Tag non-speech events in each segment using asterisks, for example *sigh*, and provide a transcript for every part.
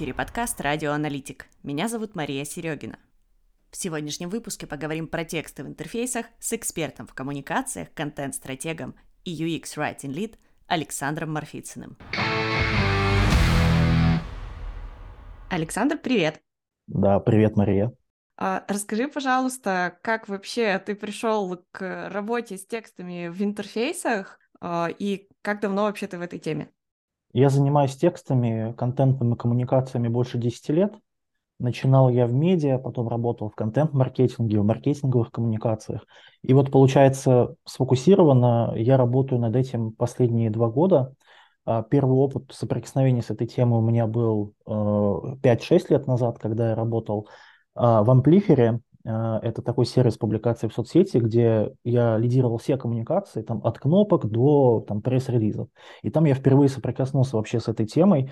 Эфире подкаст «Радио Аналитик». Меня зовут Мария Серегина. В сегодняшнем выпуске поговорим про тексты в интерфейсах с экспертом в коммуникациях, контент-стратегом и UX Writing Lead Александром Марфицыным. Александр, привет! Да, привет, Мария. А, расскажи, пожалуйста, как вообще ты пришел к работе с текстами в интерфейсах а, и как давно вообще ты в этой теме? Я занимаюсь текстами, контентом и коммуникациями больше 10 лет. Начинал я в медиа, потом работал в контент-маркетинге, в маркетинговых коммуникациях. И вот, получается, сфокусированно я работаю над этим последние два года. А, первый опыт соприкосновения с этой темой у меня был 5-6 э, лет назад, когда я работал а, в Амплифере. А, это такой сервис публикации в соцсети, где я лидировал все коммуникации, там, от кнопок до там, пресс-релизов. И там я впервые соприкоснулся вообще с этой темой.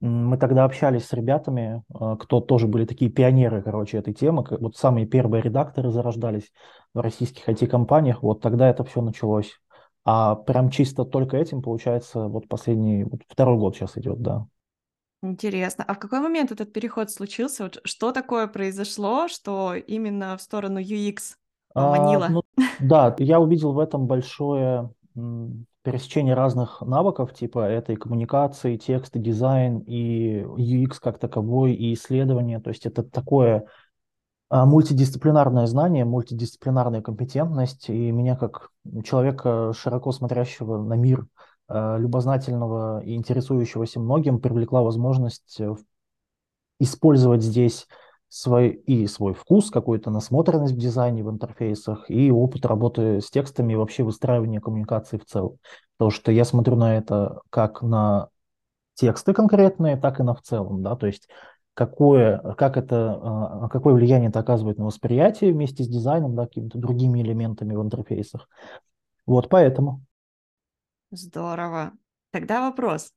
Мы тогда общались с ребятами, а, кто тоже были такие пионеры, короче, этой темы. Вот самые первые редакторы зарождались в российских IT-компаниях. Вот тогда это все началось. А прям чисто только этим, получается, вот последний, вот второй год сейчас идет, да. Интересно. А в какой момент этот переход случился? Вот что такое произошло, что именно в сторону UX поманило? А, ну, *laughs* да, я увидел в этом большое пересечение разных навыков, типа этой коммуникации, текст, дизайн, и UX как таковой, и исследование. То есть это такое а, мультидисциплинарное знание, мультидисциплинарная компетентность, и меня как человека, широко смотрящего на мир, любознательного и интересующегося многим привлекла возможность э, использовать здесь свой, и свой вкус, какую-то насмотренность в дизайне, в интерфейсах, и опыт работы с текстами и вообще выстраивания коммуникации в целом. Потому что я смотрю на это как на тексты конкретные, так и на в целом, да, то есть какое, как это, э, какое влияние это оказывает на восприятие вместе с дизайном, да, какими-то другими элементами в интерфейсах. Вот поэтому. Здорово. Тогда вопрос.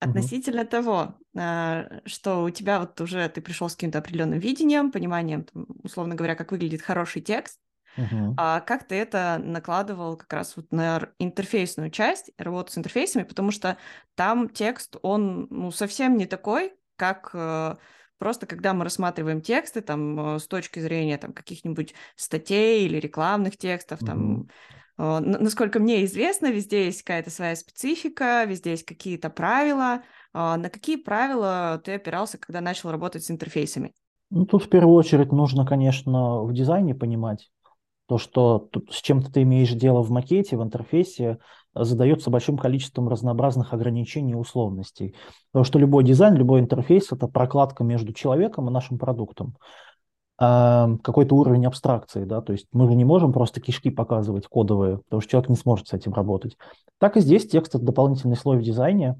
Относительно угу. того, а, что у тебя вот уже ты пришел с каким-то определенным видением, пониманием, условно говоря, как выглядит хороший текст, uh а как ты это накладывал как раз вот на интерфейсную часть, работу с интерфейсами, потому что там текст, он ну, совсем не такой, как э, просто когда мы рассматриваем тексты там э, с точки зрения там каких-нибудь статей или рекламных текстов, там насколько мне известно, везде есть какая-то своя специфика, везде есть какие-то правила. А, на какие правила ты опирался, когда начал работать с интерфейсами? Ну, тут в первую очередь нужно, конечно, в дизайне понимать то, что с чем-то ты имеешь дело в макете, в интерфейсе, задается большим количеством разнообразных ограничений и условностей. Потому что любой дизайн, любой интерфейс – это прокладка между человеком и нашим продуктом какой-то уровень абстракции, да, то есть мы же не можем просто кишки показывать кодовые, потому что человек не сможет с этим работать. Так и здесь текст – это дополнительный слой в дизайне,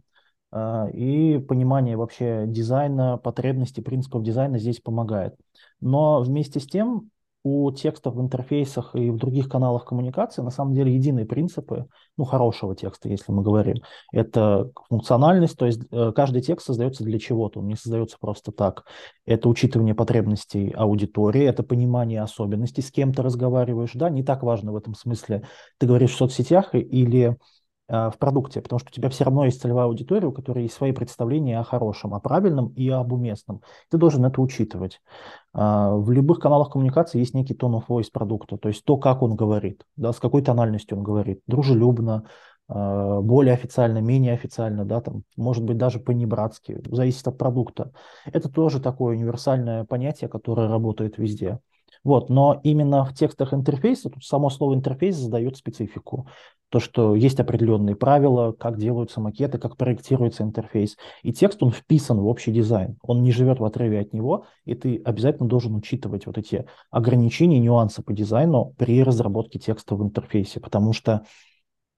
а, и понимание вообще дизайна, потребностей, принципов дизайна здесь помогает. Но вместе с тем у текстов в интерфейсах и в других каналах коммуникации на самом деле единые принципы, ну, хорошего текста, если мы говорим. Это функциональность, то есть э, каждый текст создается для чего-то, он не создается просто так. Это учитывание потребностей аудитории, это понимание особенностей, с кем ты разговариваешь, да, не так важно в этом смысле, ты говоришь в соцсетях или в продукте, потому что у тебя все равно есть целевая аудитория, у которой есть свои представления о хорошем, о правильном и об уместном. Ты должен это учитывать. А, в любых каналах коммуникации есть некий tone of voice продукта, то есть то, как он говорит, да, с какой тональностью он говорит, дружелюбно, а, более официально, менее официально, да, там, может быть, даже по-небратски, зависит от продукта. Это тоже такое универсальное понятие, которое работает везде. Вот, но именно в текстах интерфейса, тут само слово интерфейс задает специфику то, что есть определенные правила, как делаются макеты, как проектируется интерфейс. И текст, он вписан в общий дизайн. Он не живет в отрыве от него, и ты обязательно должен учитывать вот эти ограничения, нюансы по дизайну при разработке текста в интерфейсе, потому что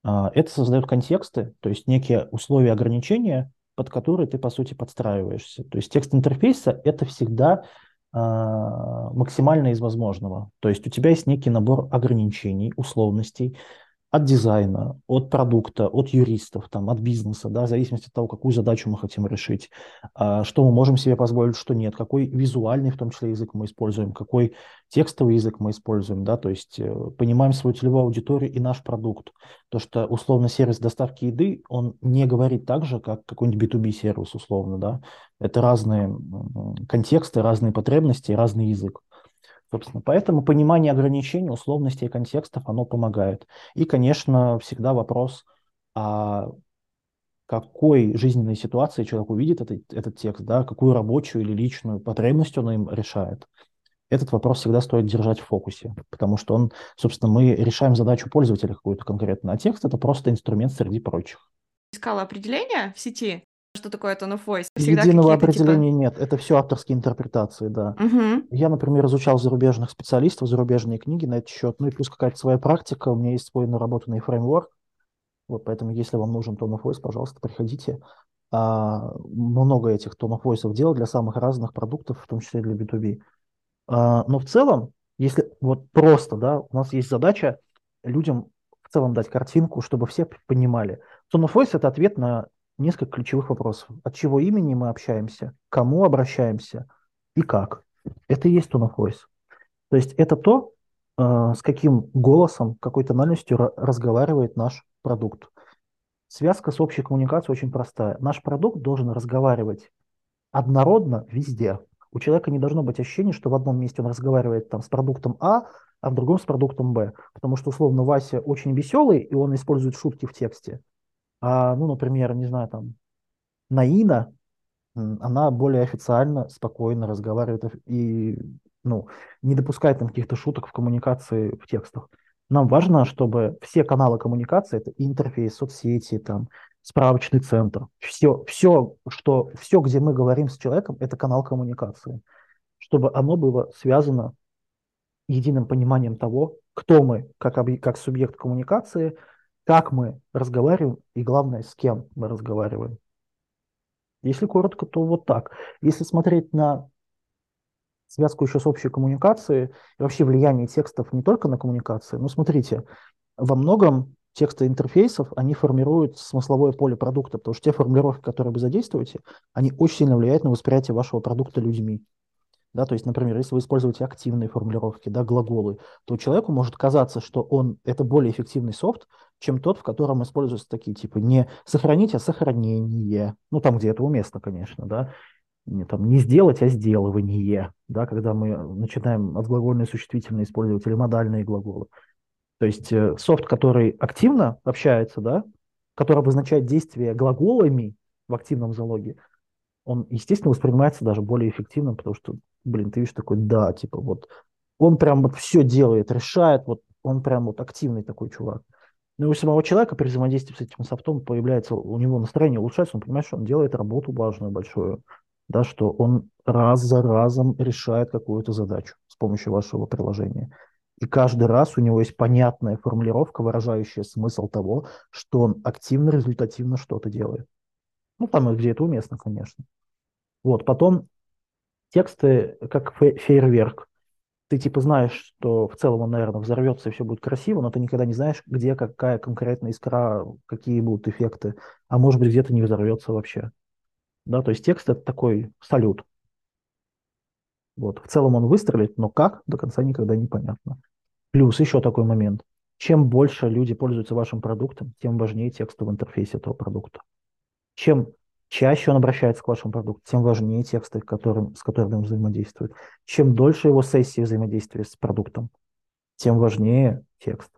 а, это создает контексты, то есть некие условия ограничения, под которые ты, по сути, подстраиваешься. То есть текст интерфейса – это всегда максимально из возможного. То есть у тебя есть некий набор ограничений, условностей, от дизайна, от продукта, от юристов, там, от бизнеса, да, в зависимости от того, какую задачу мы хотим решить, а, что мы можем себе позволить, что нет, какой визуальный, в том числе, язык мы используем, какой текстовый язык мы используем, да, то есть э, понимаем свою целевую аудиторию и наш продукт. То, что условно сервис доставки еды, он не говорит так же, как какой-нибудь B2B сервис условно, да. Это разные контексты, разные потребности, разный язык. Собственно, поэтому понимание ограничений, условностей и контекстов, оно помогает. И, конечно, всегда вопрос, а какой жизненной ситуации человек увидит этот, этот текст, да, какую рабочую или личную потребность он им решает. Этот вопрос всегда стоит держать в фокусе, потому что он, собственно, мы решаем задачу пользователя какую-то конкретно, а текст это просто инструмент среди прочих. Искала определение в сети что такое tone of voice? Всегда Единого типа определения типа... нет, это все авторские интерпретации, да. Угу. Я, например, изучал зарубежных специалистов, зарубежные книги на этот счет, ну и плюс какая-то своя практика, у меня есть свой наработанный фреймворк, вот поэтому если вам нужен tone of voice, пожалуйста, приходите. А, много этих tone of voice делал для самых разных продуктов, в том числе для B2B. А, но в целом, если вот просто, да, у нас есть задача людям в целом дать картинку, чтобы все понимали. Tone of voice – это ответ на несколько ключевых вопросов. От чего имени мы общаемся, кому обращаемся и как. Это и есть tone of voice. То есть это то, э, с каким голосом, какой тональностью разговаривает наш продукт. Связка с общей коммуникацией очень простая. Наш продукт должен разговаривать однородно везде. У человека не должно быть ощущения, что в одном месте он разговаривает там, с продуктом А, а в другом с продуктом Б. Потому что, условно, Вася очень веселый, и он использует шутки в тексте. А, ну, например, не знаю, там, Наина, она более официально, спокойно разговаривает и ну, не допускает там каких-то шуток в коммуникации в текстах. Нам важно, чтобы все каналы коммуникации, это интерфейс, соцсети, там, справочный центр, все, все, что, все, где мы говорим с человеком, это канал коммуникации, чтобы оно было связано единым пониманием того, кто мы как, как субъект коммуникации – как мы разговариваем и, главное, с кем мы разговариваем. Если коротко, то вот так. Если смотреть на связку еще с общей коммуникацией и вообще влияние текстов не только на коммуникацию, ну, смотрите, во многом тексты интерфейсов, они формируют смысловое поле продукта, потому что те формулировки, которые вы задействуете, они очень сильно влияют на восприятие вашего продукта людьми. Да, то есть, например, если вы используете активные формулировки, да, глаголы, то человеку может казаться, что он это более эффективный софт, чем тот, в котором используются такие типа не сохранить, а сохранение. Ну, там, где это уместно, конечно, да. Не, там, не сделать, а сделывание, да, когда мы начинаем от глагольные существительные использовать или модальные глаголы. То есть э, софт, который активно общается, да, который обозначает действие глаголами в активном залоге, он, естественно, воспринимается даже более эффективным, потому что блин, ты видишь такой, да, типа вот, он прям вот все делает, решает, вот он прям вот активный такой чувак. Но у самого человека при взаимодействии с этим софтом появляется, у него настроение улучшается, он понимает, что он делает работу важную, большую, да, что он раз за разом решает какую-то задачу с помощью вашего приложения. И каждый раз у него есть понятная формулировка, выражающая смысл того, что он активно, результативно что-то делает. Ну, там, где это уместно, конечно. Вот, потом тексты как фейерверк. Ты типа знаешь, что в целом он, наверное, взорвется и все будет красиво, но ты никогда не знаешь, где какая конкретная искра, какие будут эффекты, а может быть где-то не взорвется вообще. Да, то есть текст это такой салют. Вот. В целом он выстрелит, но как, до конца никогда не понятно. Плюс еще такой момент. Чем больше люди пользуются вашим продуктом, тем важнее текст в интерфейсе этого продукта. Чем чаще он обращается к вашему продукту, тем важнее тексты, которым, с которыми он взаимодействует. Чем дольше его сессии взаимодействия с продуктом, тем важнее текст.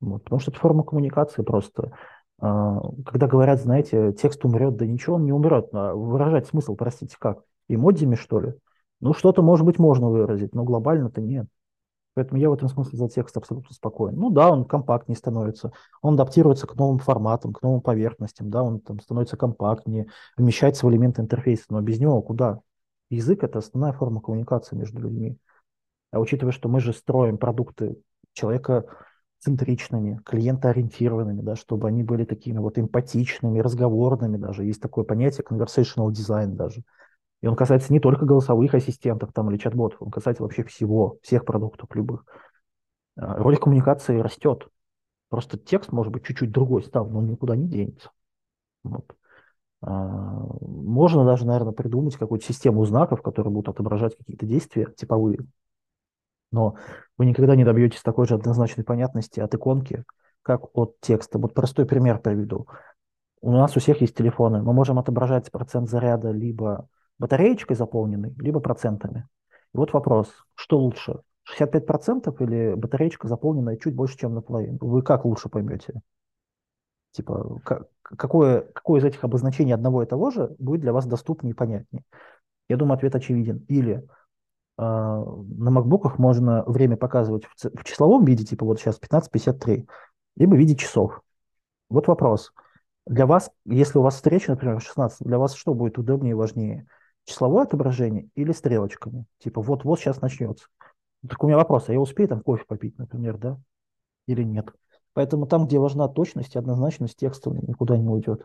Вот, потому что это форма коммуникации просто. А, когда говорят, знаете, текст умрет, да ничего он не умрет. А выражать смысл, простите, как? Эмодзями, что ли? Ну, что-то, может быть, можно выразить, но глобально-то нет. Поэтому я в этом смысле за текст абсолютно спокоен. Ну да, он компактнее становится, он адаптируется к новым форматам, к новым поверхностям, да, он там становится компактнее, вмещается в элементы интерфейса, но без него куда? Язык – это основная форма коммуникации между людьми. А учитывая, что мы же строим продукты человека центричными, клиентоориентированными, да, чтобы они были такими вот эмпатичными, разговорными даже. Есть такое понятие conversational design даже. И он касается не только голосовых ассистентов там, или чат-ботов, он касается вообще всего, всех продуктов любых. А, роль коммуникации растет. Просто текст может быть чуть-чуть другой стал, но он никуда не денется. Вот. А, можно даже, наверное, придумать какую-то систему знаков, которые будут отображать какие-то действия типовые. Но вы никогда не добьетесь такой же однозначной понятности от иконки, как от текста. Вот простой пример приведу. У нас у всех есть телефоны. Мы можем отображать процент заряда либо батареечкой заполненной, либо процентами. И вот вопрос, что лучше, 65% или батареечка заполненная чуть больше, чем наполовину? Вы как лучше поймете? Типа, как, какое, какое из этих обозначений одного и того же будет для вас доступнее и понятнее? Я думаю, ответ очевиден. Или э, на макбуках можно время показывать в, числовом виде, типа вот сейчас 15.53, либо в виде часов. Вот вопрос. Для вас, если у вас встреча, например, в 16, для вас что будет удобнее и важнее? Числовое отображение или стрелочками? Типа вот-вот сейчас начнется. Так у меня вопрос, а я успею там кофе попить, например, да? Или нет? Поэтому там, где важна точность и однозначность, текста никуда не уйдет.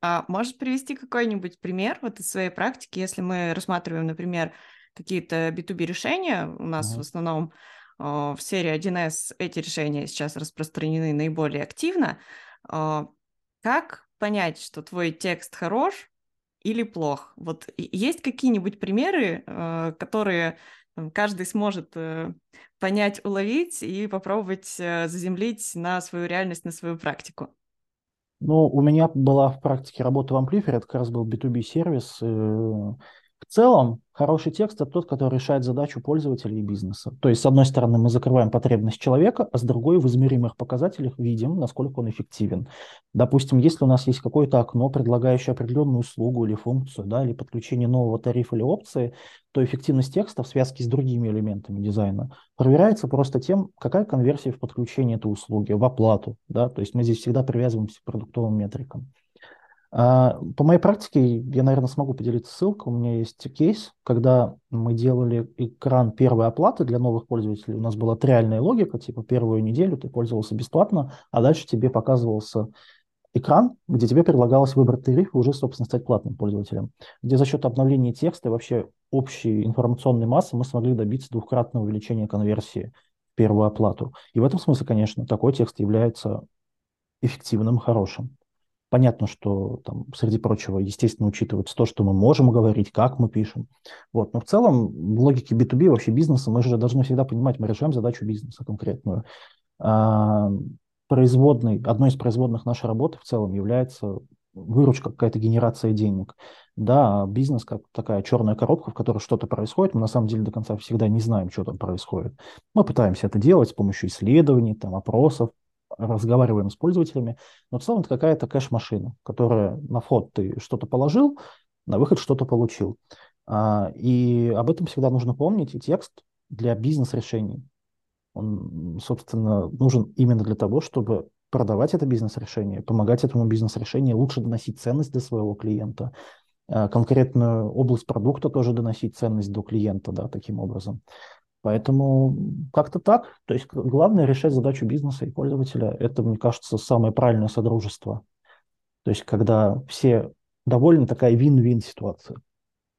А можешь привести какой-нибудь пример вот из своей практики, если мы рассматриваем, например, какие-то B2B решения, у нас uh-huh. в основном э, в серии 1С эти решения сейчас распространены наиболее активно, э, как понять, что твой текст хорош или плох? Вот есть какие-нибудь примеры, э, которые каждый сможет э, понять, уловить и попробовать э, заземлить на свою реальность, на свою практику? Ну, у меня была в практике работа в Amplifier, это как раз был B2B сервис. В целом, хороший текст – это тот, который решает задачу пользователя и бизнеса. То есть, с одной стороны, мы закрываем потребность человека, а с другой в измеримых показателях видим, насколько он эффективен. Допустим, если у нас есть какое-то окно, предлагающее определенную услугу или функцию, да, или подключение нового тарифа или опции, то эффективность текста в связке с другими элементами дизайна проверяется просто тем, какая конверсия в подключение этой услуги, в оплату. Да? То есть мы здесь всегда привязываемся к продуктовым метрикам. А, по моей практике, я, наверное, смогу поделиться ссылкой. У меня есть кейс, когда мы делали экран первой оплаты для новых пользователей. У нас была триальная логика, типа первую неделю ты пользовался бесплатно, а дальше тебе показывался экран, где тебе предлагалось выбрать тариф и уже, собственно, стать платным пользователем. Где за счет обновления текста и вообще общей информационной массы мы смогли добиться двукратного увеличения конверсии в первую оплату. И в этом смысле, конечно, такой текст является эффективным, хорошим. Понятно, что там, среди прочего, естественно, учитывается то, что мы можем говорить, как мы пишем. Вот. Но в целом, в логике B2B, вообще бизнеса, мы же должны всегда понимать, мы решаем задачу бизнеса конкретную. А, производной, одной из производных нашей работы в целом является выручка, какая-то генерация денег. Да, бизнес как такая черная коробка, в которой что-то происходит, мы на самом деле до конца всегда не знаем, что там происходит. Мы пытаемся это делать с помощью исследований, там, опросов, разговариваем с пользователями, но в целом это какая-то кэш-машина, которая на вход ты что-то положил, на выход что-то получил. А, и об этом всегда нужно помнить, и текст для бизнес-решений, он, собственно, нужен именно для того, чтобы продавать это бизнес-решение, помогать этому бизнес-решению лучше доносить ценность до своего клиента, а, конкретную область продукта тоже доносить ценность до клиента, да, таким образом. Поэтому как-то так. То есть главное решать задачу бизнеса и пользователя. Это, мне кажется, самое правильное содружество. То есть когда все довольны, такая вин-вин ситуация.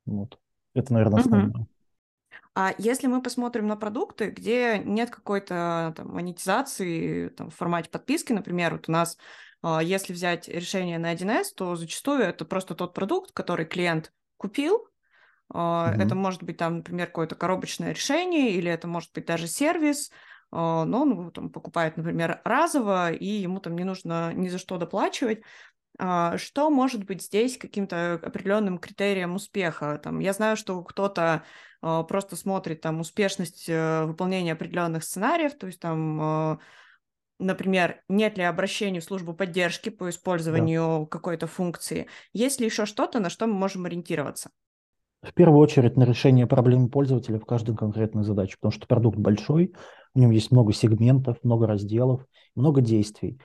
Вот. Это, наверное, основное. Угу. А если мы посмотрим на продукты, где нет какой-то там, монетизации там, в формате подписки, например, вот у нас, а, если взять решение на 1С, то зачастую это просто тот продукт, который клиент купил, Mm-hmm. Это может быть там, например, какое-то коробочное решение, или это может быть даже сервис, а, но он там, покупает, например, разово, и ему там не нужно ни за что доплачивать. А, что может быть здесь каким-то определенным критерием успеха? Там, я знаю, что кто-то просто смотрит там успешность э, выполнения определенных сценариев, то есть там например, нет ли обращений в службу поддержки по использованию да. какой-то функции, есть ли еще что-то, на что мы можем ориентироваться? В первую очередь на решение проблем пользователя в каждой конкретной задаче, потому что продукт большой, в нем есть много сегментов, много разделов, много действий.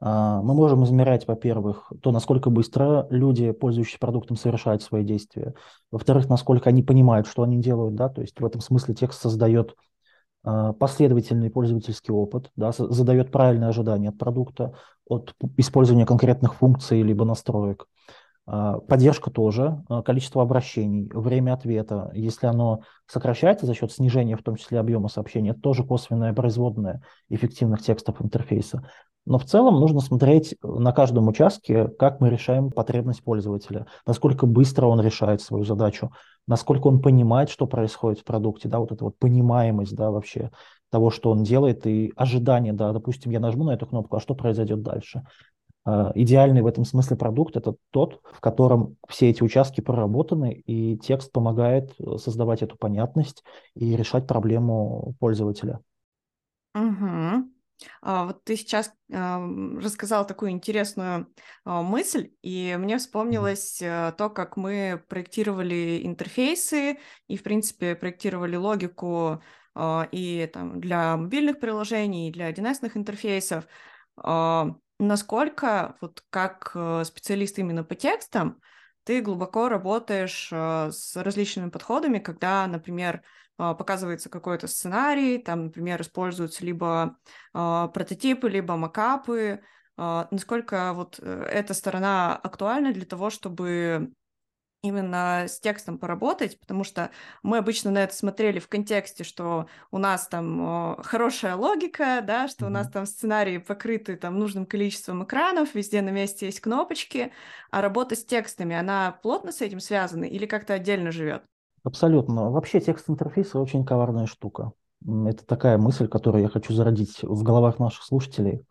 А, мы можем измерять, во-первых, то, насколько быстро люди, пользующиеся продуктом, совершают свои действия. Во-вторых, насколько они понимают, что они делают. Да? То есть в этом смысле текст создает а, последовательный пользовательский опыт, да, задает правильные ожидания от продукта, от использования конкретных функций либо настроек. А, поддержка тоже, а, количество обращений, время ответа. Если оно сокращается за счет снижения, в том числе объема сообщения, это тоже косвенное производное эффективных текстов интерфейса. Но в целом нужно смотреть на каждом участке, как мы решаем потребность пользователя, насколько быстро он решает свою задачу, насколько он понимает, что происходит в продукте, да, вот эта вот понимаемость, да, вообще того, что он делает, и ожидание, да, допустим, я нажму на эту кнопку, а что произойдет дальше. А, идеальный в этом смысле продукт – это тот, в котором все эти участки проработаны, и текст помогает э, создавать эту понятность и решать проблему пользователя. Угу. Вот ты сейчас рассказал такую интересную а, мысль, и мне вспомнилось а, то, как мы проектировали интерфейсы и, в принципе, проектировали логику и там, для мобильных приложений, и для DNS интерфейсов. Насколько вот как э, специалист именно по текстам ты глубоко работаешь э, с различными подходами, когда, например, э, показывается какой-то сценарий, там, например, используются либо прототипы, либо макапы, насколько вот эта сторона актуальна для того, чтобы именно с текстом поработать, потому что мы обычно на это смотрели в контексте, что у нас там хорошая логика, да, что mm-hmm. у нас там сценарии покрыты там нужным количеством экранов, везде на месте есть кнопочки, а работа с текстами, она плотно с этим связана или как-то отдельно живет? Абсолютно. Вообще текст интерфейса очень коварная штука. Это такая мысль, которую я хочу зародить в головах наших слушателей.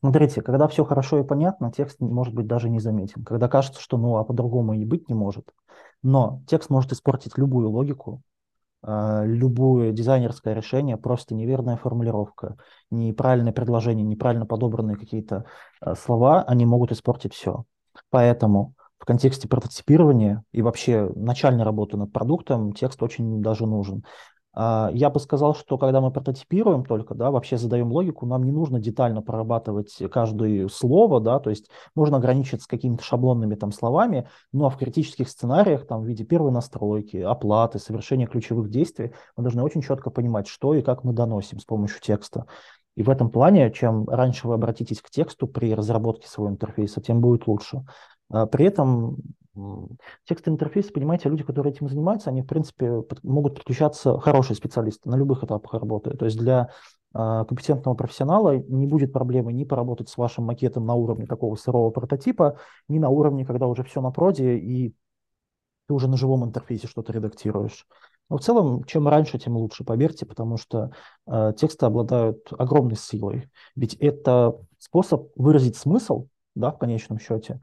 Смотрите, когда все хорошо и понятно, текст может быть даже не заметен. Когда кажется, что ну а по-другому и быть не может. Но текст может испортить любую логику, э, любое дизайнерское решение, просто неверная формулировка, неправильное предложение, неправильно подобранные какие-то э, слова, они могут испортить все. Поэтому в контексте прототипирования и вообще начальной работы над продуктом текст очень даже нужен. А, я бы сказал, что когда мы прототипируем только, да, вообще задаем логику, нам не нужно детально прорабатывать каждое слово, да, то есть можно ограничиться какими-то шаблонными там словами, ну а в критических сценариях, там, в виде первой настройки, оплаты, совершения ключевых действий, мы должны очень четко понимать, что и как мы доносим с помощью текста. И в этом плане, чем раньше вы обратитесь к тексту при разработке своего интерфейса, тем будет лучше. А при этом Текстовый интерфейс, понимаете, люди, которые этим занимаются, они, в принципе, могут подключаться хорошие специалисты на любых этапах работы. То есть для э, компетентного профессионала не будет проблемы ни поработать с вашим макетом на уровне такого сырого прототипа, ни на уровне, когда уже все на проде, и ты уже на живом интерфейсе что-то редактируешь. Но в целом, чем раньше, тем лучше, поверьте, потому что э, тексты обладают огромной силой. Ведь это способ выразить смысл, да, в конечном счете,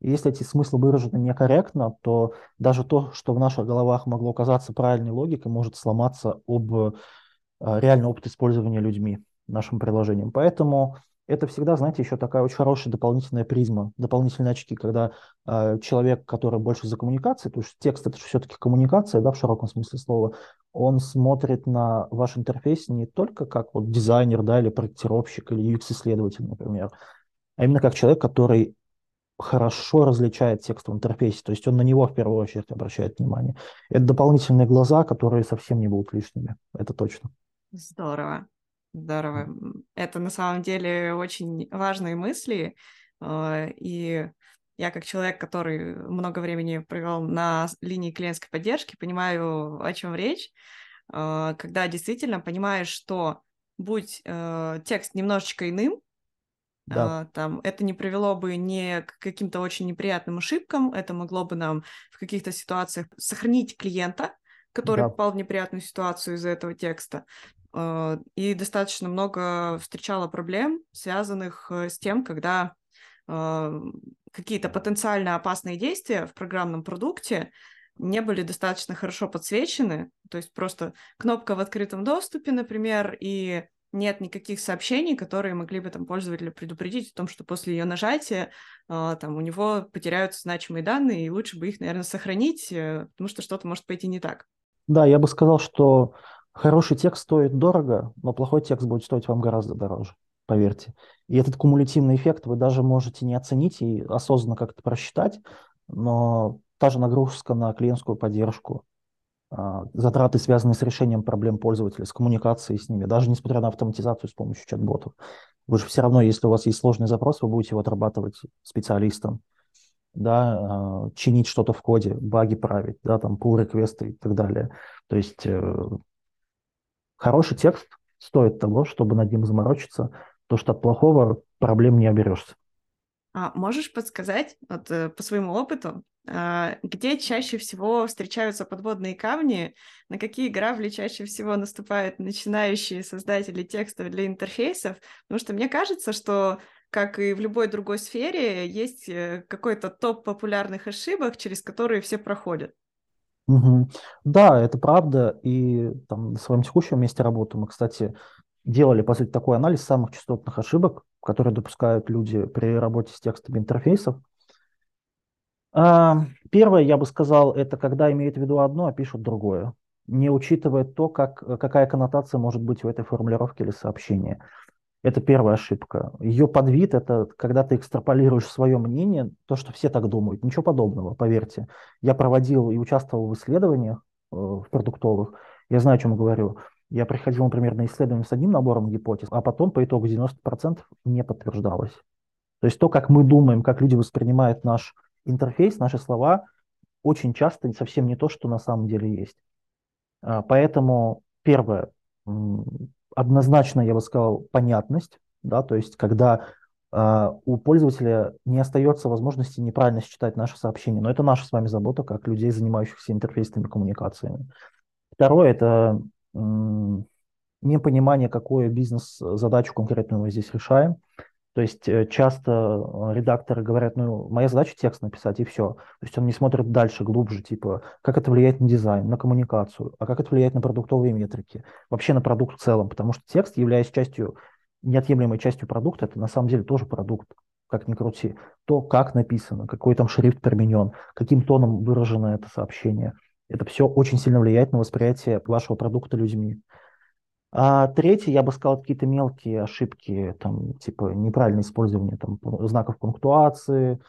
если эти смыслы выражены некорректно, то даже то, что в наших головах могло казаться правильной логикой, может сломаться об э, реальный опыт использования людьми нашим приложением. Поэтому это всегда, знаете, еще такая очень хорошая дополнительная призма, дополнительные очки, когда э, человек, который больше за коммуникацией, то есть текст это все-таки коммуникация, да, в широком смысле слова, он смотрит на ваш интерфейс не только как вот дизайнер, да, или проектировщик, или UX-исследователь, например, а именно как человек, который хорошо различает текст в интерфейсе, то есть он на него в первую очередь обращает внимание. Это дополнительные глаза, которые совсем не будут лишними, это точно. Здорово, здорово. Это на самом деле очень важные мысли, э, и я как человек, который много времени провел на линии клиентской поддержки, понимаю, о чем речь, э, когда действительно понимаешь, что будь э, текст немножечко иным, да. А, там, это не привело бы ни к каким-то очень неприятным ошибкам, это могло бы нам в каких-то ситуациях сохранить клиента, который да. попал в неприятную ситуацию из-за этого текста. А, и достаточно много встречала проблем, связанных э, с тем, когда а, какие-то потенциально опасные действия в программном продукте не были достаточно хорошо подсвечены, то есть просто кнопка в открытом доступе, например, и нет никаких сообщений, которые могли бы там пользователя предупредить о том, что после ее нажатия э, там у него потеряются значимые данные, и лучше бы их, наверное, сохранить, э, потому что что-то может пойти не так. Да, я бы сказал, что хороший текст стоит дорого, но плохой текст будет стоить вам гораздо дороже, поверьте. И этот кумулятивный эффект вы даже можете не оценить и осознанно как-то просчитать, но та же нагрузка на клиентскую поддержку, а, затраты, связанные с решением проблем пользователей, с коммуникацией с ними, даже несмотря на автоматизацию с помощью чат-ботов. Вы же все равно, если у вас есть сложный запрос, вы будете его отрабатывать специалистом. да, а, чинить что-то в коде, баги править, да, там pull реквесты и так далее. То есть э, хороший текст стоит того, чтобы над ним заморочиться, то что от плохого проблем не оберешься. А можешь подсказать, вот, э, по своему опыту, а, где чаще всего встречаются подводные камни, на какие грабли чаще всего наступают начинающие создатели текстов для интерфейсов? Потому что мне кажется, что как и в любой другой сфере, есть э, какой-то топ популярных ошибок, через которые все проходят. Угу. Да, это правда. И там на своем текущем месте работы мы, кстати, делали, по сути, такой анализ самых частотных ошибок, которые допускают люди при работе с текстами интерфейсов. А, первое, я бы сказал, это когда имеют в виду одно, а пишут другое, не учитывая то, как, какая коннотация может быть у этой формулировки или сообщения. Это первая ошибка. Ее подвид – это когда ты экстраполируешь свое мнение, то, что все так думают. Ничего подобного, поверьте. Я проводил и участвовал в исследованиях э, в продуктовых. Я знаю, о чем говорю. Я приходил, например, на исследование с одним набором гипотез, а потом по итогу 90% не подтверждалось. То есть то, как мы думаем, как люди воспринимают наш интерфейс, наши слова, очень часто совсем не то, что на самом деле есть. А, поэтому первое, однозначно, я бы сказал, понятность, да, то есть когда э, у пользователя не остается возможности неправильно считать наше сообщение, но это наша с вами забота, как людей, занимающихся интерфейсными коммуникациями. Второе – это непонимание, какую бизнес-задачу конкретную мы здесь решаем. То есть э, часто э, редакторы говорят, ну, моя задача текст написать, и все. То есть он не смотрит дальше, глубже, типа, как это влияет на дизайн, на коммуникацию, а как это влияет на продуктовые метрики, вообще на продукт в целом, потому что текст, являясь частью, неотъемлемой частью продукта, это на самом деле тоже продукт, как ни крути. То, как написано, какой там шрифт применен, каким тоном выражено это сообщение. Это все очень сильно влияет на восприятие вашего продукта людьми. А третье, я бы сказал, какие-то мелкие ошибки, там, типа неправильное использование там, знаков пунктуации,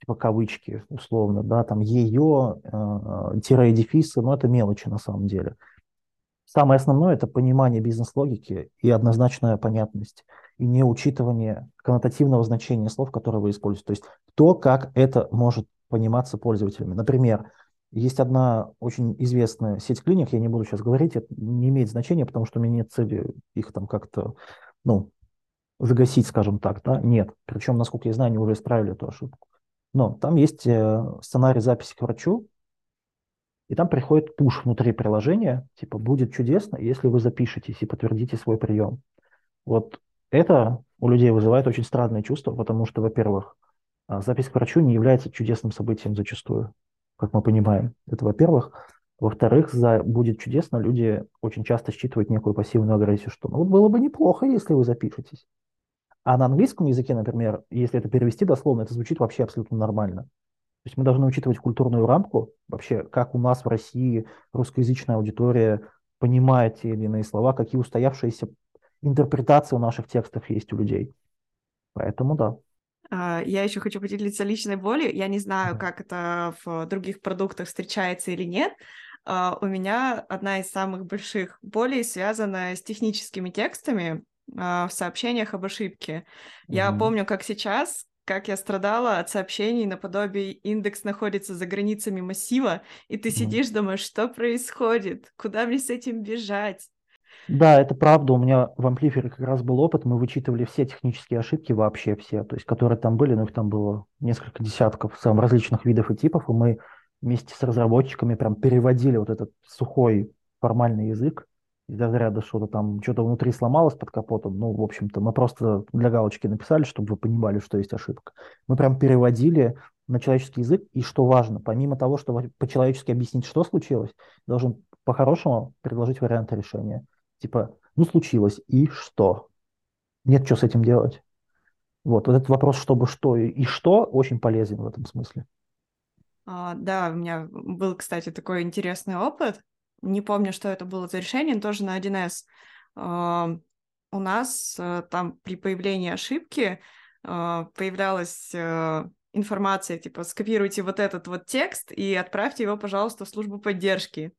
типа кавычки, условно, да, там ее, э, тире дефисы, но это мелочи на самом деле. Самое основное – это понимание бизнес-логики и однозначная понятность, и не учитывание коннотативного значения слов, которые вы используете. То есть то, как это может пониматься пользователями. Например, есть одна очень известная сеть клиник, я не буду сейчас говорить, это не имеет значения, потому что у меня нет цели их там как-то, ну, загасить, скажем так, да, нет. Причем, насколько я знаю, они уже исправили эту ошибку. Но там есть э, сценарий записи к врачу, и там приходит пуш внутри приложения, типа, будет чудесно, если вы запишетесь и подтвердите свой прием. Вот это у людей вызывает очень странное чувство, потому что, во-первых, а, запись к врачу не является чудесным событием зачастую как мы понимаем. Это во-первых. Во-вторых, за будет чудесно, люди очень часто считывают некую пассивную агрессию, что ну вот было бы неплохо, если вы запишетесь. А на английском языке, например, если это перевести дословно, это звучит вообще абсолютно нормально. То есть мы должны учитывать культурную рамку, вообще, как у нас в России русскоязычная аудитория понимает те или иные слова, какие устоявшиеся интерпретации у наших текстов есть у людей. Поэтому да. А, я еще хочу поделиться личной болью. Я не знаю, как это в других продуктах встречается или нет. А, у меня одна из самых больших болей связана с техническими текстами а, в сообщениях об ошибке. Я помню, как сейчас, как я страдала от сообщений наподобие индекс находится за границами массива, и ты сидишь, думаешь, что происходит, куда мне с этим бежать? Да, это правда. У меня в амплифере как раз был опыт. Мы вычитывали все технические ошибки, вообще все, то есть которые там были, но их там было несколько десятков самых различных видов и типов, и мы вместе с разработчиками прям переводили вот этот сухой формальный язык из разряда что-то там, что-то внутри сломалось под капотом. Ну, в общем-то, мы просто для галочки написали, чтобы вы понимали, что есть ошибка. Мы прям переводили на человеческий язык, и что важно, помимо того, что по-человечески объяснить, что случилось, должен по-хорошему предложить варианты решения. Типа, ну случилось, и что? Нет, что с этим делать. Вот, вот этот вопрос, чтобы что и что, очень полезен в этом смысле. А, да, у меня был, кстати, такой интересный опыт. Не помню, что это было за решение, тоже на 1С. А, у нас а, там при появлении ошибки а, появлялась а, информация, типа, скопируйте вот этот вот текст и отправьте его, пожалуйста, в службу поддержки.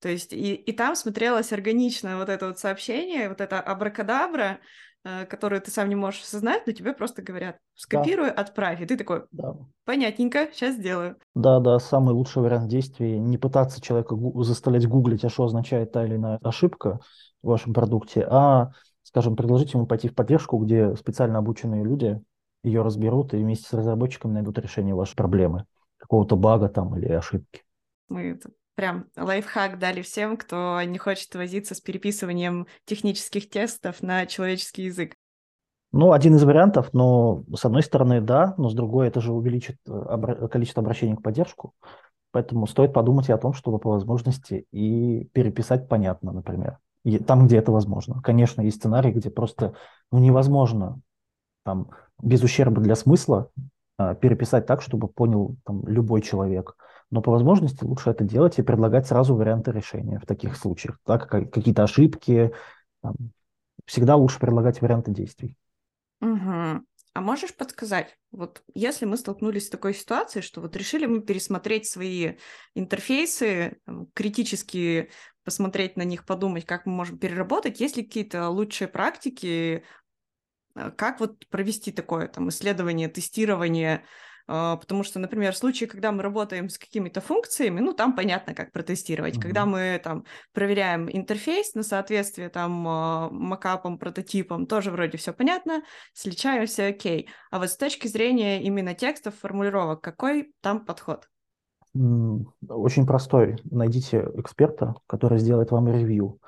То есть и, и там смотрелось органично вот это вот сообщение, вот это абракадабра, э, которую ты сам не можешь осознать, но тебе просто говорят, скопируй, да. отправь. И ты такой, да. понятненько, сейчас сделаю. Да, да, самый лучший вариант действий – не пытаться человека заставлять гуглить, а что означает та или иная ошибка в вашем продукте, а, скажем, предложить ему пойти в поддержку, где специально обученные люди ее разберут и вместе с разработчиками найдут решение вашей проблемы, какого-то бага там или ошибки. Мы прям лайфхак дали всем, кто не хочет возиться с переписыванием технических тестов на человеческий язык. Ну, один из вариантов, но с одной стороны, да, но с другой это же увеличит э, обра- количество обращений к поддержку. Поэтому стоит подумать и о том, чтобы по возможности и переписать понятно, например, и там, где это возможно. Конечно, есть сценарии, где просто ну, невозможно там, без ущерба для смысла а, переписать так, чтобы понял там, любой человек. Но по возможности лучше это делать и предлагать сразу варианты решения в таких случаях. Так, какие-то ошибки. Там, всегда лучше предлагать варианты действий. Угу. А можешь подсказать, вот если мы столкнулись с такой ситуацией, что вот решили мы пересмотреть свои интерфейсы, критически посмотреть на них, подумать, как мы можем переработать, есть ли какие-то лучшие практики, э, как вот провести такое там исследование, тестирование, потому что, например, в случае, когда мы работаем с какими-то функциями, ну, там понятно, как протестировать. Mm-hmm. Когда мы там проверяем интерфейс на соответствие там а, макапам, прототипам, тоже вроде все понятно, сличаемся, окей. А вот с точки зрения именно текстов, формулировок, какой там подход? Очень простой. Найдите эксперта, который сделает вам ревью,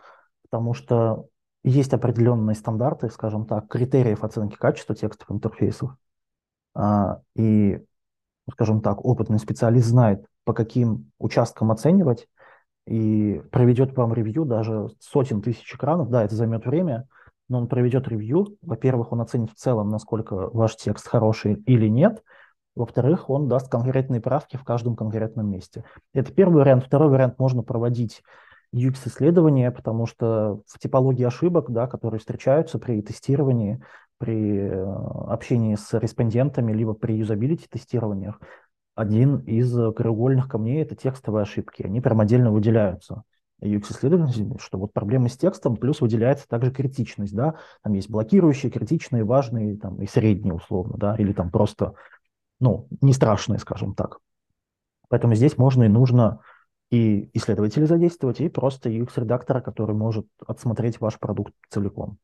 потому что есть определенные стандарты, скажем так, критериев оценки качества текстов интерфейсов. А, и скажем так, опытный специалист знает, по каким участкам оценивать, и проведет вам ревью даже сотен тысяч экранов. Да, это займет время, но он проведет ревью. Во-первых, он оценит в целом, насколько ваш текст хороший или нет. Во-вторых, он даст конкретные правки в каждом конкретном месте. Это первый вариант. Второй вариант можно проводить UX-исследования, потому что в типологии ошибок, да, которые встречаются при тестировании, при э, общении с респондентами, либо при юзабилити-тестированиях, один из краеугольных камней – это текстовые ошибки. Они прям отдельно выделяются. UX-исследователь, что вот проблемы с текстом, плюс выделяется также критичность, да, там есть блокирующие, критичные, важные, там, и средние условно, да, или там просто, ну, не страшные, скажем так. Поэтому здесь можно и нужно и исследователя задействовать, и просто UX-редактора, который может отсмотреть ваш продукт целиком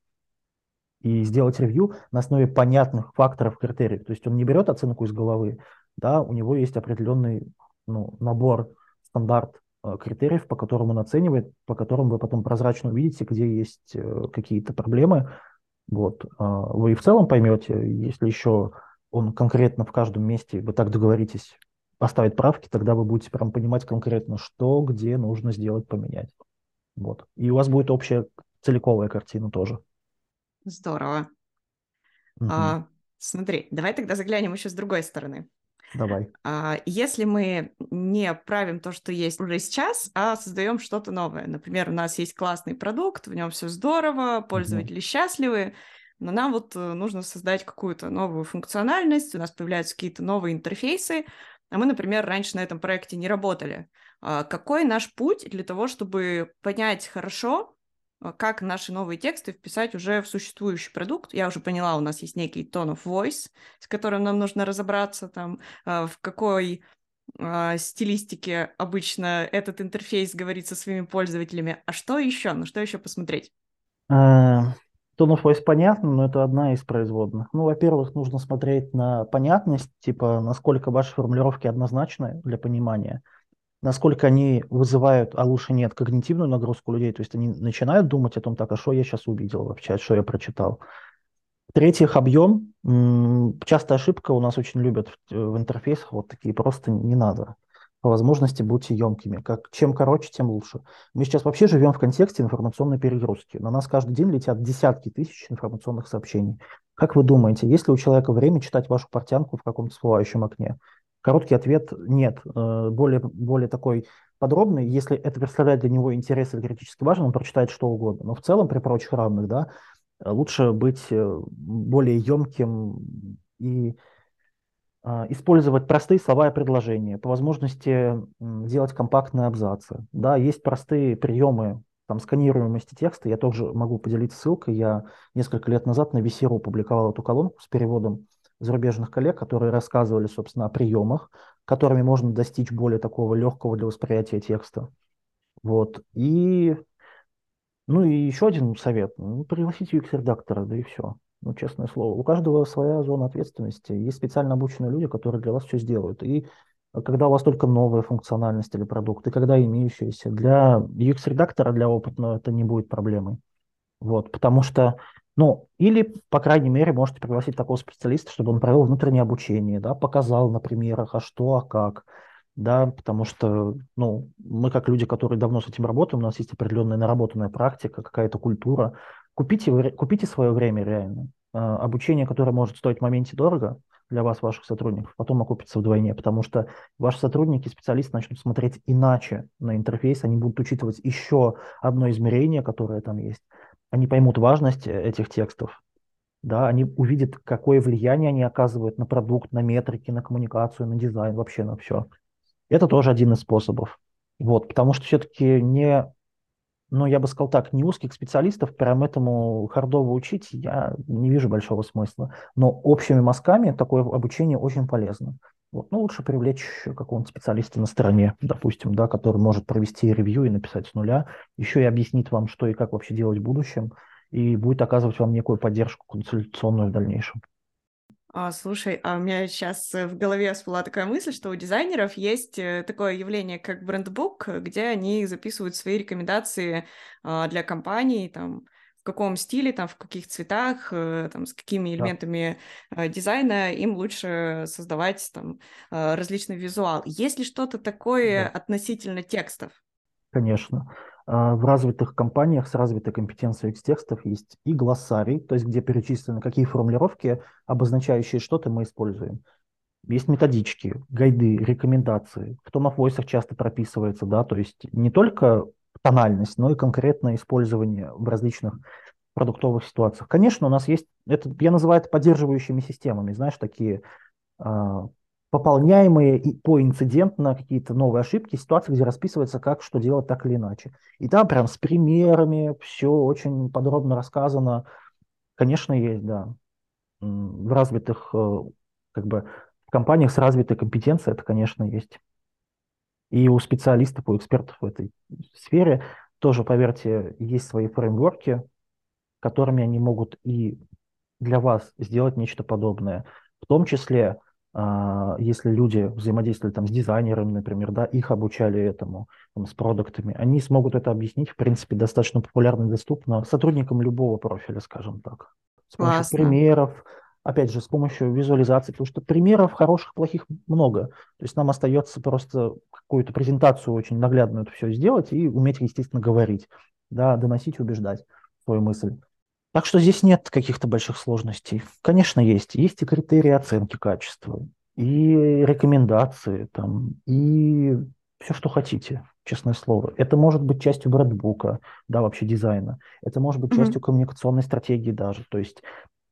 и сделать ревью на основе понятных факторов, критериев. То есть он не берет оценку из головы, да, у него есть определенный ну, набор, стандарт э, критериев, по которым он оценивает, по которым вы потом прозрачно увидите, где есть э, какие-то проблемы. Вот. А вы и в целом поймете, если еще он конкретно в каждом месте, вы так договоритесь, поставить правки, тогда вы будете прям понимать конкретно, что, где нужно сделать, поменять. Вот. И у вас будет общая целиковая картина тоже. Здорово. Угу. А, смотри, давай тогда заглянем еще с другой стороны. Давай. А, если мы не правим то, что есть уже сейчас, а создаем что-то новое. Например, у нас есть классный продукт, в нем все здорово, пользователи угу. счастливы, но нам вот э, нужно создать какую-то новую функциональность, у нас появляются какие-то новые интерфейсы, а мы, например, раньше на этом проекте не работали. А какой наш путь для того, чтобы понять хорошо, как наши новые тексты вписать уже в существующий продукт. Я уже поняла, у нас есть некий tone of voice, с которым нам нужно разобраться, там, а, в какой а, стилистике обычно этот интерфейс говорит со своими пользователями. А что еще? На что еще посмотреть? Tone of voice понятно, но это одна из производных. Ну, во-первых, нужно смотреть на понятность, типа, насколько ваши формулировки однозначны для понимания – насколько они вызывают, а лучше нет, когнитивную нагрузку людей, то есть они начинают думать о том, так, а что я сейчас увидел вообще, что я прочитал. В-третьих, объем. Частая ошибка у нас очень любят в, в интерфейсах, вот такие просто не надо. По возможности будьте емкими. Как, чем короче, тем лучше. Мы сейчас вообще живем в контексте информационной перегрузки. На нас каждый день летят десятки тысяч информационных сообщений. Как вы думаете, есть ли у человека время читать вашу портянку в каком-то всплывающем окне? Короткий ответ – нет. Э, более, более такой подробный, если это представляет для него интерес или критически важно, он прочитает что угодно. Но в целом, при прочих равных, да, лучше быть э, более емким и использовать простые слова и предложения, по возможности делать компактные абзацы. Да, есть простые приемы там, сканируемости текста, я тоже могу поделиться ссылкой. Я несколько лет назад на VC.ru публиковал эту колонку с переводом зарубежных коллег, которые рассказывали, собственно, о приемах, которыми можно достичь более такого легкого для восприятия текста. Вот. И, ну и еще один совет. Ну, пригласите UX-редактора, да и все. Ну, честное слово. У каждого своя зона ответственности. Есть специально обученные люди, которые для вас все сделают. И когда у вас только новая функциональность или продукт, и когда имеющаяся. Для UX-редактора, для опытного это не будет проблемой. Вот, потому что, ну, или, по крайней мере, можете пригласить такого специалиста, чтобы он провел внутреннее обучение, да, показал на примерах, а что, а как, да, потому что, ну, мы как люди, которые давно с этим работаем, у нас есть определенная наработанная практика, какая-то культура. Купите, купите свое время реально. А, обучение, которое может стоить в моменте дорого, для вас, ваших сотрудников, потом окупится вдвойне, потому что ваши сотрудники, специалисты начнут смотреть иначе на интерфейс, они будут учитывать еще одно измерение, которое там есть. Они поймут важность э, этих текстов, да, они увидят, какое влияние они оказывают на продукт, на метрики, на коммуникацию, на дизайн, вообще на все. Это тоже один из способов. Вот, потому что все-таки не но я бы сказал так, не узких специалистов прям этому хардово учить я не вижу большого смысла. Но общими мазками такое обучение очень полезно. Вот. Ну, лучше привлечь какого-нибудь специалиста на стороне, допустим, да, который может провести ревью и написать с нуля, еще и объяснит вам, что и как вообще делать в будущем, и будет оказывать вам некую поддержку консультационную в дальнейшем. А, слушай, а у меня сейчас э, в голове всплыла такая мысль, что у дизайнеров есть э, такое явление, как брендбук, где они записывают свои рекомендации а, для компаний, там, каком стиле, там, в каких цветах, э, там, с какими элементами да. дизайна им лучше создавать там различный визуал. Есть ли что-то такое да. относительно текстов? Конечно. А, в развитых компаниях с развитой компетенцией X-текстов есть и глоссарий, то есть где перечислены какие формулировки, обозначающие что-то, мы используем. Есть методички, гайды, рекомендации. В тон of часто прописывается, да, то есть не только тональность, но и конкретное использование в различных продуктовых ситуациях. Конечно, у нас есть, это, я называю это поддерживающими системами, знаешь, такие а, пополняемые и поинцидентно какие-то новые ошибки, ситуации, где расписывается, как что делать так или иначе. И там прям с примерами все очень подробно рассказано. Конечно, есть, да. В развитых, э, как бы, компаниях с развитой компетенцией это, конечно, есть. И у специалистов, у экспертов в этой сфере тоже, поверьте, есть свои фреймворки, которыми они могут и для вас сделать нечто подобное. В том числе а, если люди взаимодействовали там с дизайнерами, например, да, их обучали этому, там, с продуктами, они смогут это объяснить, в принципе, достаточно популярно и доступно сотрудникам любого профиля, скажем так. С помощью Классно. примеров, опять же, с помощью визуализации, потому что примеров хороших, плохих много. То есть нам остается просто какую-то презентацию очень наглядную это все сделать и уметь, естественно, говорить, да, доносить, убеждать свою мысль. Так что здесь нет каких-то больших сложностей. Конечно, есть. Есть и критерии оценки качества, и рекомендации, там, и все, что хотите, честное слово. Это может быть частью брэдбука, да, вообще дизайна. Это может быть mm-hmm. частью коммуникационной стратегии даже. То есть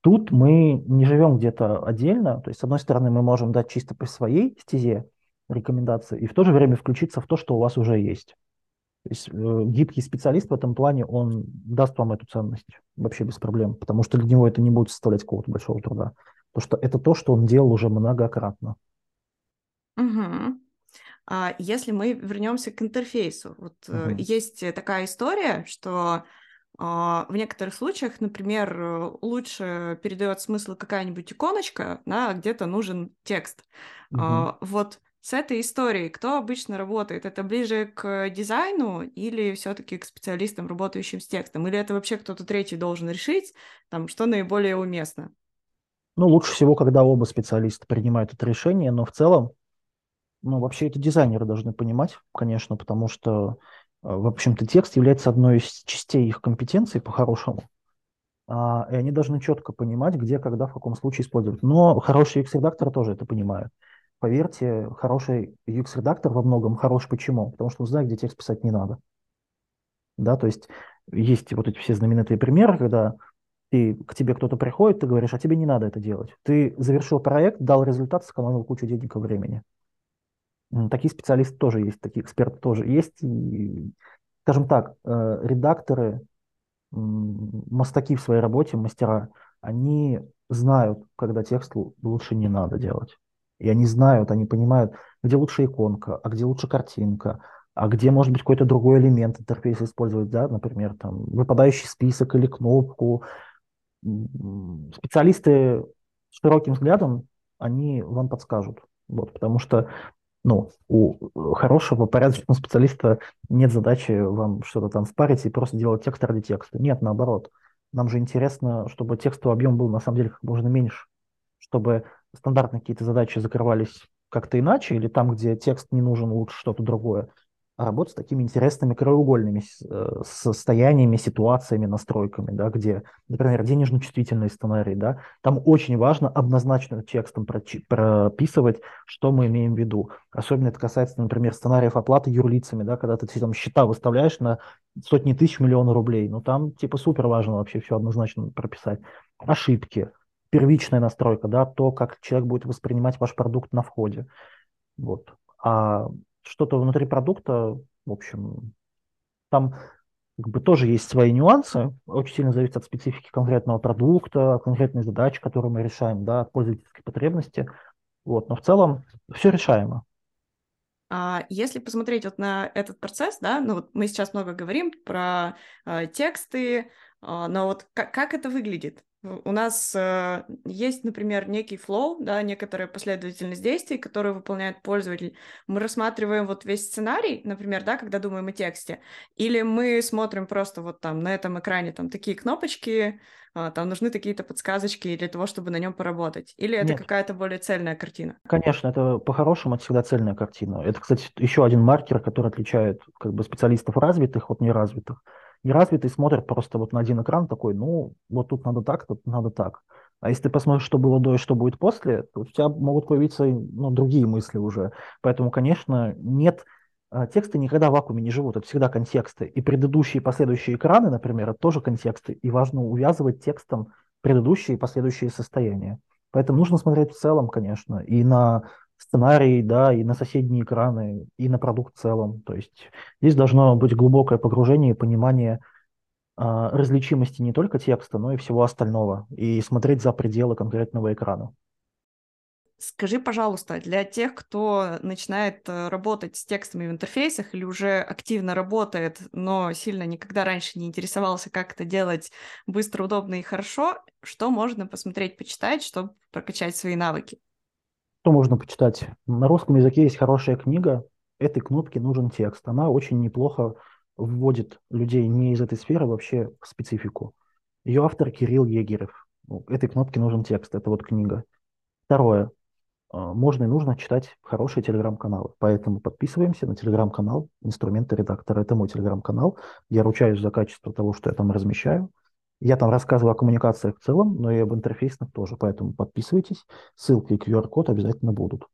тут мы не живем где-то отдельно. То есть, с одной стороны, мы можем дать чисто по своей стезе рекомендации и в то же время включиться в то, что у вас уже есть. То есть э, гибкий специалист в этом плане, он даст вам эту ценность вообще без проблем, потому что для него это не будет составлять какого-то большого труда. Потому что это то, что он делал уже многократно. Угу. А если мы вернемся к интерфейсу, вот угу. есть такая история, что в некоторых случаях, например, лучше передает смысл какая-нибудь иконочка, да, а где-то нужен текст. Угу. Вот с этой историей кто обычно работает? Это ближе к дизайну или все-таки к специалистам, работающим с текстом? Или это вообще кто-то третий должен решить, там, что наиболее уместно? Ну, лучше всего, когда оба специалиста принимают это решение, но в целом, ну, вообще это дизайнеры должны понимать, конечно, потому что, э, в общем-то, текст является одной из частей их компетенции по-хорошему. А, и они должны четко понимать, где, когда, в каком случае использовать. Но хорошие UX-редакторы тоже это понимают поверьте, хороший UX-редактор во многом хорош почему? Потому что он знает, где текст писать не надо. Да, то есть есть вот эти все знаменитые примеры, когда ты, к тебе кто-то приходит, ты говоришь, а тебе не надо это делать. Ты завершил проект, дал результат, сэкономил кучу денег и времени. Такие специалисты тоже есть, такие эксперты тоже есть. И скажем так, э, редакторы, мастаки в своей работе, мастера, они знают, когда текст лучше не надо делать. И они знают, они понимают, где лучше иконка, а где лучше картинка, а где может быть какой-то другой элемент интерфейса использовать, да, например, там выпадающий список или кнопку. Специалисты с широким взглядом, они вам подскажут. Вот, потому что ну, у хорошего, порядочного специалиста нет задачи вам что-то там спарить и просто делать текст ради текста. Нет, наоборот. Нам же интересно, чтобы текстовый объем был на самом деле как можно меньше, чтобы стандартные какие-то задачи закрывались как-то иначе, или там, где текст не нужен, лучше что-то другое а работать с такими интересными краеугольными э, состояниями, ситуациями, настройками, да, где, например, денежно-чувствительный сценарий, да, там очень важно однозначно текстом прописывать, что мы имеем в виду. Особенно это касается, например, сценариев оплаты юрлицами, да, когда ты там счета выставляешь на сотни тысяч, миллионы рублей, ну там типа супер важно вообще все однозначно прописать. Ошибки, первичная настройка, да, то, как человек будет воспринимать ваш продукт на входе. Вот. А что-то внутри продукта, в общем, там как бы тоже есть свои нюансы, очень сильно зависит от специфики конкретного продукта, конкретной задачи, которую мы решаем, да, от пользовательской потребности. Вот, но в целом все решаемо. А если посмотреть вот на этот процесс, да, ну вот мы сейчас много говорим про э, тексты, э, но вот как, как это выглядит? У нас э, есть, например, некий флоу, да, некоторая последовательность действий, которую выполняет пользователь. Мы рассматриваем вот весь сценарий, например, да, когда думаем о тексте, или мы смотрим просто вот там на этом экране там такие кнопочки, э, там нужны такие-то подсказочки для того, чтобы на нем поработать, или это Нет. какая-то более цельная картина? Конечно, это по-хорошему это всегда цельная картина. Это, кстати, еще один маркер, который отличает как бы специалистов развитых от неразвитых неразвитый смотрит просто вот на один экран такой, ну, вот тут надо так, тут надо так. А если ты посмотришь, что было до и что будет после, то у тебя могут появиться ну, другие мысли уже. Поэтому, конечно, нет а, тексты никогда в вакууме не живут, это всегда контексты. И предыдущие и последующие экраны, например, это тоже контексты. И важно увязывать текстом предыдущие и последующие состояния. Поэтому нужно смотреть в целом, конечно, и на сценарий, да, и на соседние экраны, и на продукт в целом. То есть здесь должно быть глубокое погружение и понимание а, различимости не только текста, но и всего остального, и смотреть за пределы конкретного экрана. Скажи, пожалуйста, для тех, кто начинает э, работать с текстами в интерфейсах или уже активно работает, но сильно никогда раньше не интересовался, как это делать быстро, удобно и хорошо, что можно посмотреть, почитать, чтобы прокачать свои навыки? Что можно почитать? На русском языке есть хорошая книга. Этой кнопке нужен текст. Она очень неплохо вводит людей не из этой сферы вообще в специфику. Ее автор Кирилл Егерев. Ну, этой кнопке нужен текст. Это вот книга. Второе. А, можно и нужно читать хорошие телеграм-каналы. Поэтому подписываемся на телеграм-канал «Инструменты редактора». Это мой телеграм-канал. Я ручаюсь за качество того, что я там размещаю. Я там рассказываю о коммуникациях в целом, но и об интерфейсных тоже, поэтому подписывайтесь. Ссылки и QR-код обязательно будут.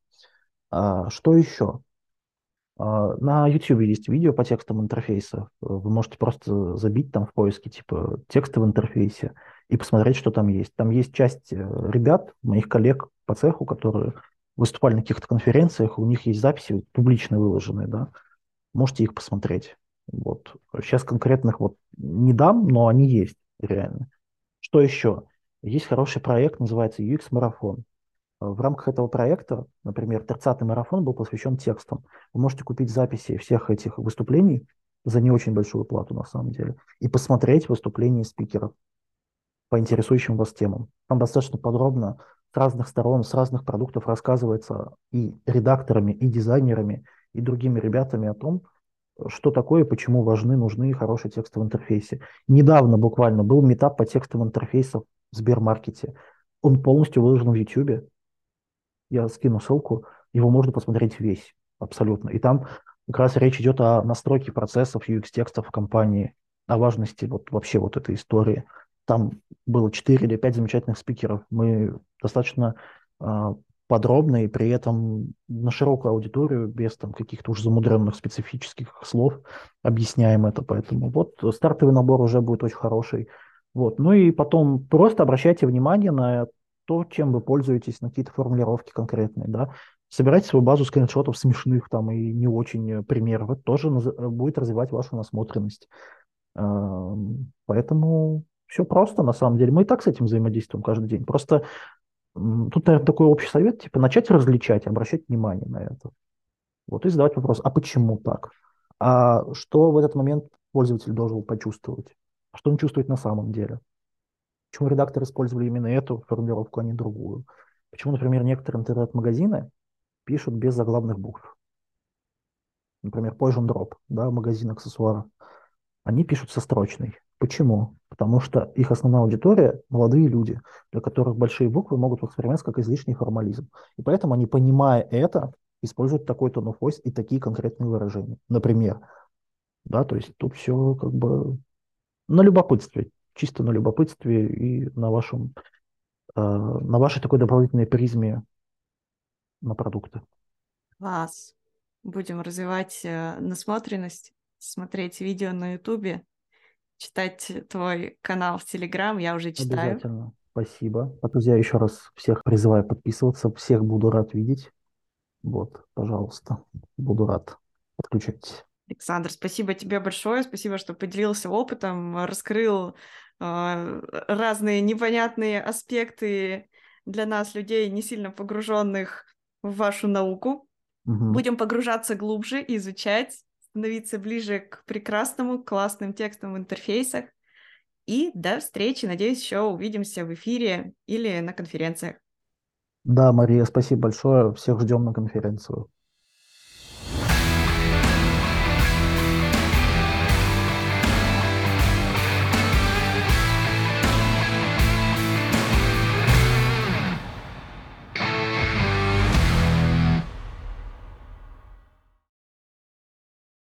А, что еще? А, на YouTube есть видео по текстам интерфейса. Вы можете просто забить там в поиске типа тексты в интерфейсе и посмотреть, что там есть. Там есть часть э, ребят, моих коллег по цеху, которые выступали на каких-то конференциях, у них есть записи публично выложенные, да. Можете их посмотреть. Вот. Сейчас конкретных вот не дам, но они есть реально. Что еще? Есть хороший проект, называется UX-марафон. В рамках этого проекта, например, 30-й марафон был посвящен текстам. Вы можете купить записи всех этих выступлений за не очень большую плату на самом деле и посмотреть выступления спикеров по интересующим вас темам. Там достаточно подробно с разных сторон, с разных продуктов рассказывается и редакторами, и дизайнерами, и другими ребятами о том, что такое, почему важны, нужны хорошие тексты в интерфейсе. Недавно буквально был метап по текстовым интерфейсам в Сбермаркете. Он полностью выложен в YouTube. Я скину ссылку. Его можно посмотреть весь, абсолютно. И там как раз речь идет о настройке процессов UX-текстов в компании, о важности вот вообще вот этой истории. Там было 4 или 5 замечательных спикеров. Мы достаточно а, подробно и при этом на широкую аудиторию, без там каких-то уж замудренных специфических слов объясняем это. Поэтому вот стартовый набор уже будет очень хороший. Вот. Ну и потом просто обращайте внимание на то, чем вы пользуетесь, на какие-то формулировки конкретные, да. собирайте свою базу скриншотов смешных там и не очень примеров. Это тоже будет развивать вашу насмотренность. Поэтому все просто, на самом деле. Мы и так с этим взаимодействуем каждый день. Просто тут, наверное, такой общий совет, типа начать различать, обращать внимание на это. Вот, и задавать вопрос, а почему так? А что в этот момент пользователь должен почувствовать? А что он чувствует на самом деле? Почему редакторы использовали именно эту формулировку, а не другую? Почему, например, некоторые интернет-магазины пишут без заглавных букв? Например, Poison Drop, да, магазин аксессуаров. Они пишут со строчной. Почему? Потому что их основная аудитория – молодые люди, для которых большие буквы могут восприниматься как излишний формализм. И поэтому они, понимая это, используют такой tone of voice и такие конкретные выражения. Например, да, то есть тут все как бы на любопытстве, чисто на любопытстве и на вашем, э, на вашей такой дополнительной призме на продукты. Класс. Будем развивать э, насмотренность, смотреть видео на Ютубе читать твой канал в Телеграм, я уже читаю. Обязательно. Спасибо. А друзья, еще раз всех призываю подписываться. Всех буду рад видеть. Вот, пожалуйста, буду рад. Подключайтесь. Александр, спасибо тебе большое, спасибо, что поделился опытом, раскрыл э, разные непонятные аспекты для нас, людей, не сильно погруженных в вашу науку. Угу. Будем погружаться глубже, изучать, становиться ближе к прекрасному, классным текстам в интерфейсах. И до встречи. Надеюсь, еще увидимся в эфире или на конференциях. Да, Мария, спасибо большое. Всех ждем на конференцию.